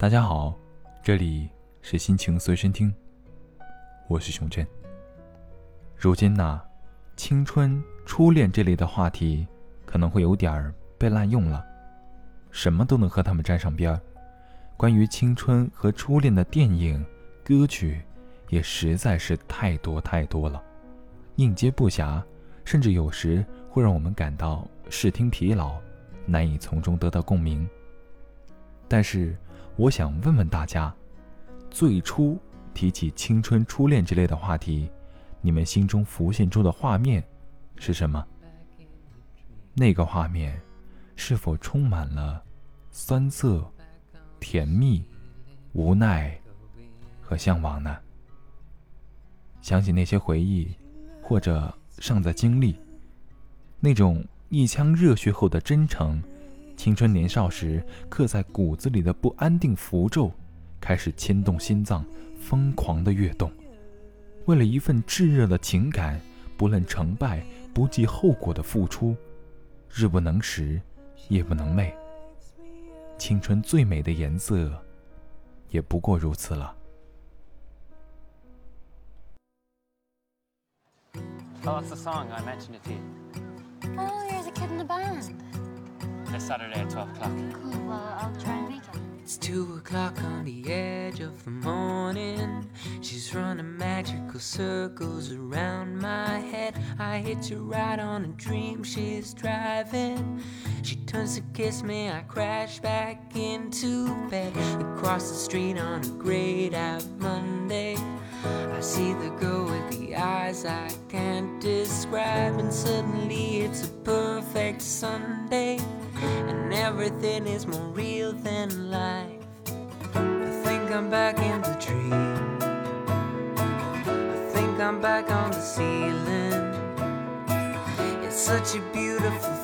大家好，这里是心情随身听，我是熊真。如今呐，青春、初恋这类的话题可能会有点儿被滥用了，什么都能和他们沾上边儿。关于青春和初恋的电影、歌曲也实在是太多太多了，应接不暇，甚至有时会让我们感到视听疲劳，难以从中得到共鸣。但是，我想问问大家，最初提起青春、初恋之类的话题，你们心中浮现出的画面是什么？那个画面是否充满了酸涩、甜蜜、无奈和向往呢？想起那些回忆，或者尚在经历那种一腔热血后的真诚。青春年少时刻在骨子里的不安定符咒，开始牵动心脏，疯狂的跃动。为了一份炙热的情感，不论成败，不计后果的付出，日不能食，夜不能寐。青春最美的颜色，也不过如此了。This Saturday at 12 o'clock. Cool, well, I'll try and make it. It's two o'clock on the edge of the morning. She's running magical circles around my head. I hit her right on a dream she's driving. She turns to kiss me, I crash back into bed. Across the street on a grayed out Monday. I see the girl with the eyes I can't describe, and suddenly it's a perfect Sunday and everything is more real than life. I think I'm back in the dream. I think I'm back on the ceiling. It's such a beautiful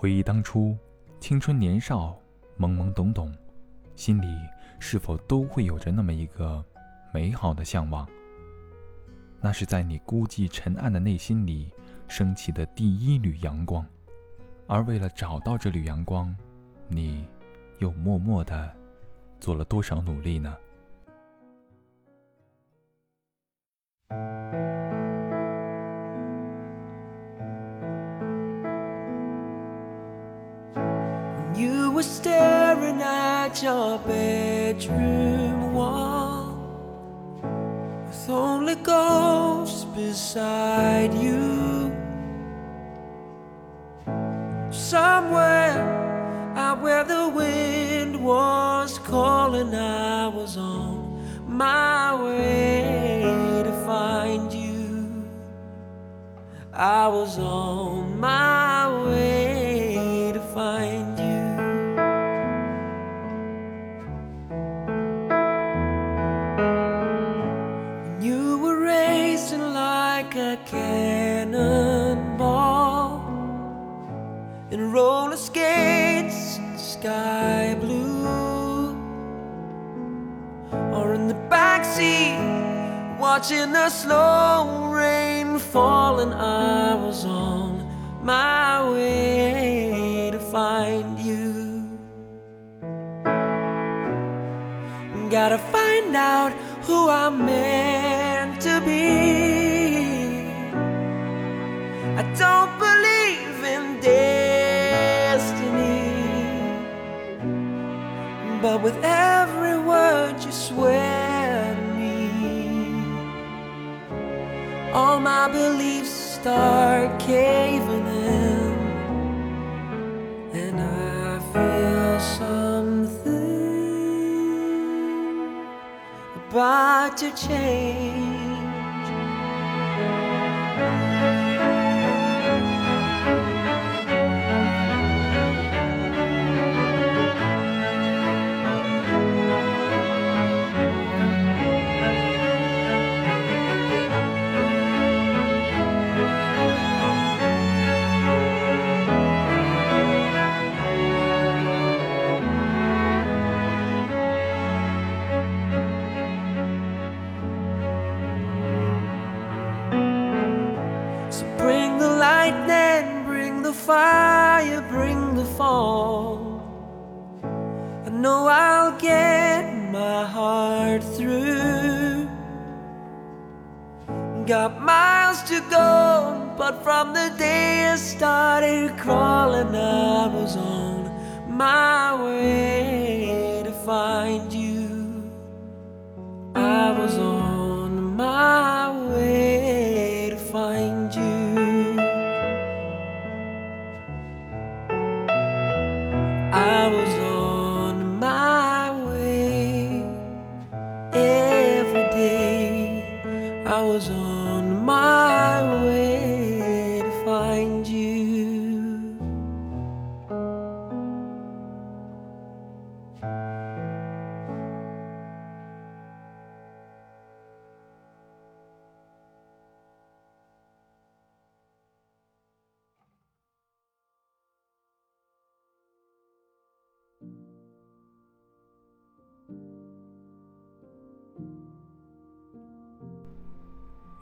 回忆当初，青春年少，懵懵懂懂，心里是否都会有着那么一个美好的向往？那是在你孤寂沉暗的内心里升起的第一缕阳光，而为了找到这缕阳光，你又默默的做了多少努力呢 was staring at your bedroom wall with only ghosts beside you. Somewhere out where the wind was calling, I was on my way to find you. I was on my way to find you. Watching the slow rain fall, and I was on my way to find you. Gotta find out who I'm meant to be. I don't believe in destiny, but with every word you swear all my beliefs start caving in, and I feel something about to change. Fall. I know I'll get my heart through. Got miles to go, but from the day I started crawling, I was on my way to find you. I was on I was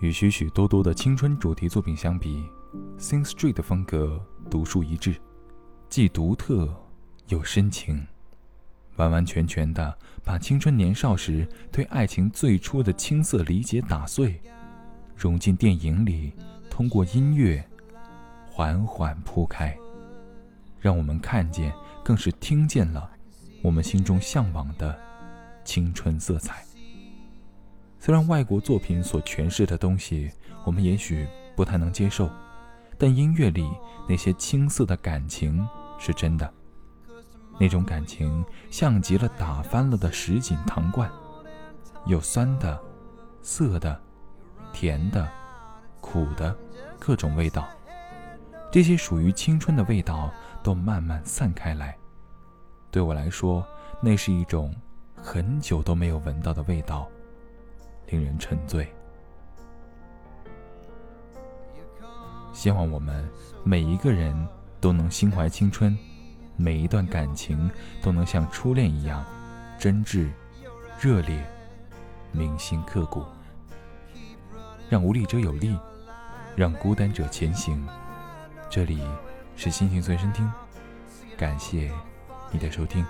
与许许多多的青春主题作品相比，《Sing Street》的风格独树一帜，既独特又深情，完完全全的把青春年少时对爱情最初的青涩理解打碎，融进电影里，通过音乐缓缓铺开，让我们看见，更是听见了我们心中向往的青春色彩。虽然外国作品所诠释的东西，我们也许不太能接受，但音乐里那些青涩的感情是真的。那种感情像极了打翻了的什锦糖罐，有酸的、涩的、甜的、苦的，各种味道。这些属于青春的味道都慢慢散开来。对我来说，那是一种很久都没有闻到的味道。令人沉醉。希望我们每一个人都能心怀青春，每一段感情都能像初恋一样真挚、热烈、铭心刻骨。让无力者有力，让孤单者前行。这里是心情随身听，感谢你的收听。